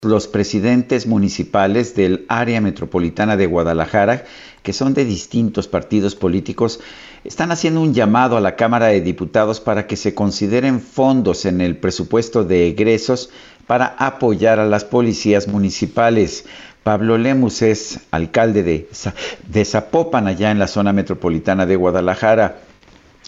Los presidentes municipales del área metropolitana de Guadalajara, que son de distintos partidos políticos, están haciendo un llamado a la Cámara de Diputados para que se consideren fondos en el presupuesto de egresos para apoyar a las policías municipales. Pablo Lemus es alcalde de, de Zapopan, allá en la zona metropolitana de Guadalajara.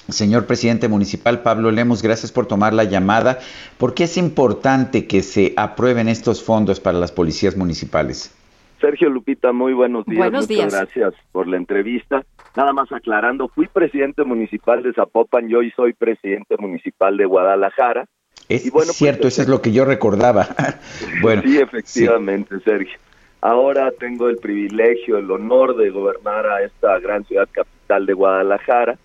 Señor presidente municipal Pablo Lemos, gracias por tomar la llamada. ¿Por qué es importante que se aprueben estos fondos para las policías municipales? Sergio Lupita, muy buenos días. Buenos Muchas gracias por la entrevista. Nada más aclarando, fui presidente municipal de Zapopan y hoy soy presidente municipal de Guadalajara. Es cierto, pues, eso es lo que yo recordaba. bueno, sí, efectivamente, Sergio. Ahora tengo el privilegio, el honor de gobernar a esta gran ciudad capital de Guadalajara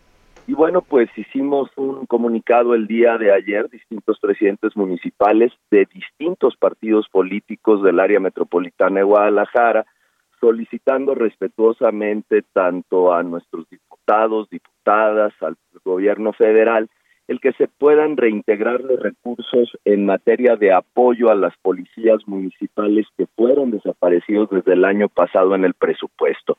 y bueno, pues hicimos un comunicado el día de ayer, distintos presidentes municipales de distintos partidos políticos del área metropolitana de Guadalajara, solicitando respetuosamente tanto a nuestros diputados, diputadas, al gobierno federal, el que se puedan reintegrar los recursos en materia de apoyo a las policías municipales que fueron desaparecidos desde el año pasado en el presupuesto.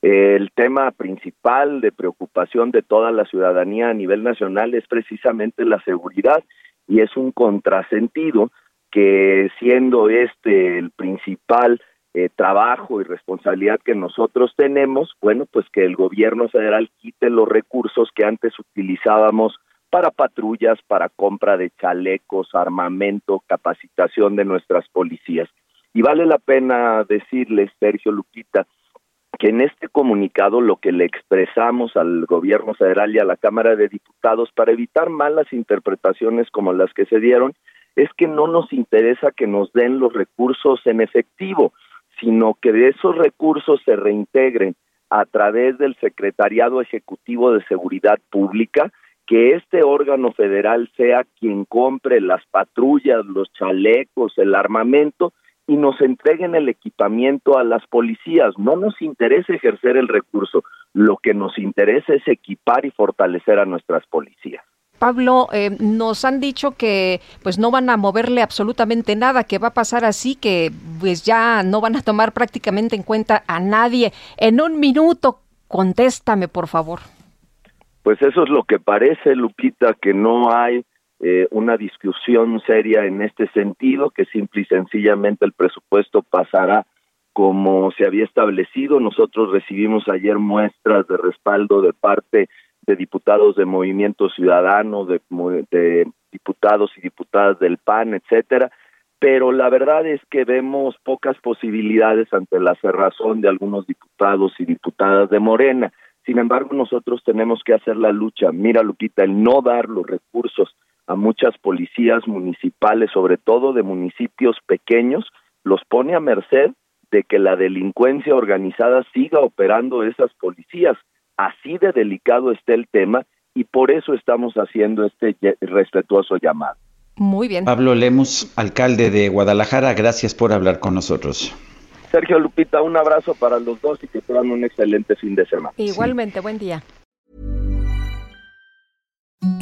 El tema principal de preocupación de toda la ciudadanía a nivel nacional es precisamente la seguridad y es un contrasentido que siendo este el principal eh, trabajo y responsabilidad que nosotros tenemos, bueno, pues que el gobierno federal quite los recursos que antes utilizábamos para patrullas, para compra de chalecos, armamento, capacitación de nuestras policías. Y vale la pena decirles, Sergio Luquita, que en este comunicado lo que le expresamos al gobierno federal y a la Cámara de Diputados para evitar malas interpretaciones como las que se dieron es que no nos interesa que nos den los recursos en efectivo, sino que de esos recursos se reintegren a través del Secretariado Ejecutivo de Seguridad Pública, que este órgano federal sea quien compre las patrullas, los chalecos, el armamento y nos entreguen el equipamiento a las policías. No nos interesa ejercer el recurso, lo que nos interesa es equipar y fortalecer a nuestras policías. Pablo, eh, nos han dicho que pues no van a moverle absolutamente nada, que va a pasar así, que pues ya no van a tomar prácticamente en cuenta a nadie. En un minuto, contéstame, por favor. Pues eso es lo que parece, Lupita, que no hay eh, una discusión seria en este sentido, que simple y sencillamente el presupuesto pasará como se había establecido. Nosotros recibimos ayer muestras de respaldo de parte de diputados de Movimiento Ciudadano, de, de diputados y diputadas del PAN, etcétera, pero la verdad es que vemos pocas posibilidades ante la cerrazón de algunos diputados y diputadas de Morena. Sin embargo, nosotros tenemos que hacer la lucha. Mira, Lupita, el no dar los recursos a muchas policías municipales, sobre todo de municipios pequeños, los pone a merced de que la delincuencia organizada siga operando esas policías. Así de delicado está el tema y por eso estamos haciendo este respetuoso llamado. Muy bien. Pablo Lemus, alcalde de Guadalajara, gracias por hablar con nosotros. Sergio Lupita, un abrazo para los dos y que tengan un excelente fin de semana. Igualmente, buen día.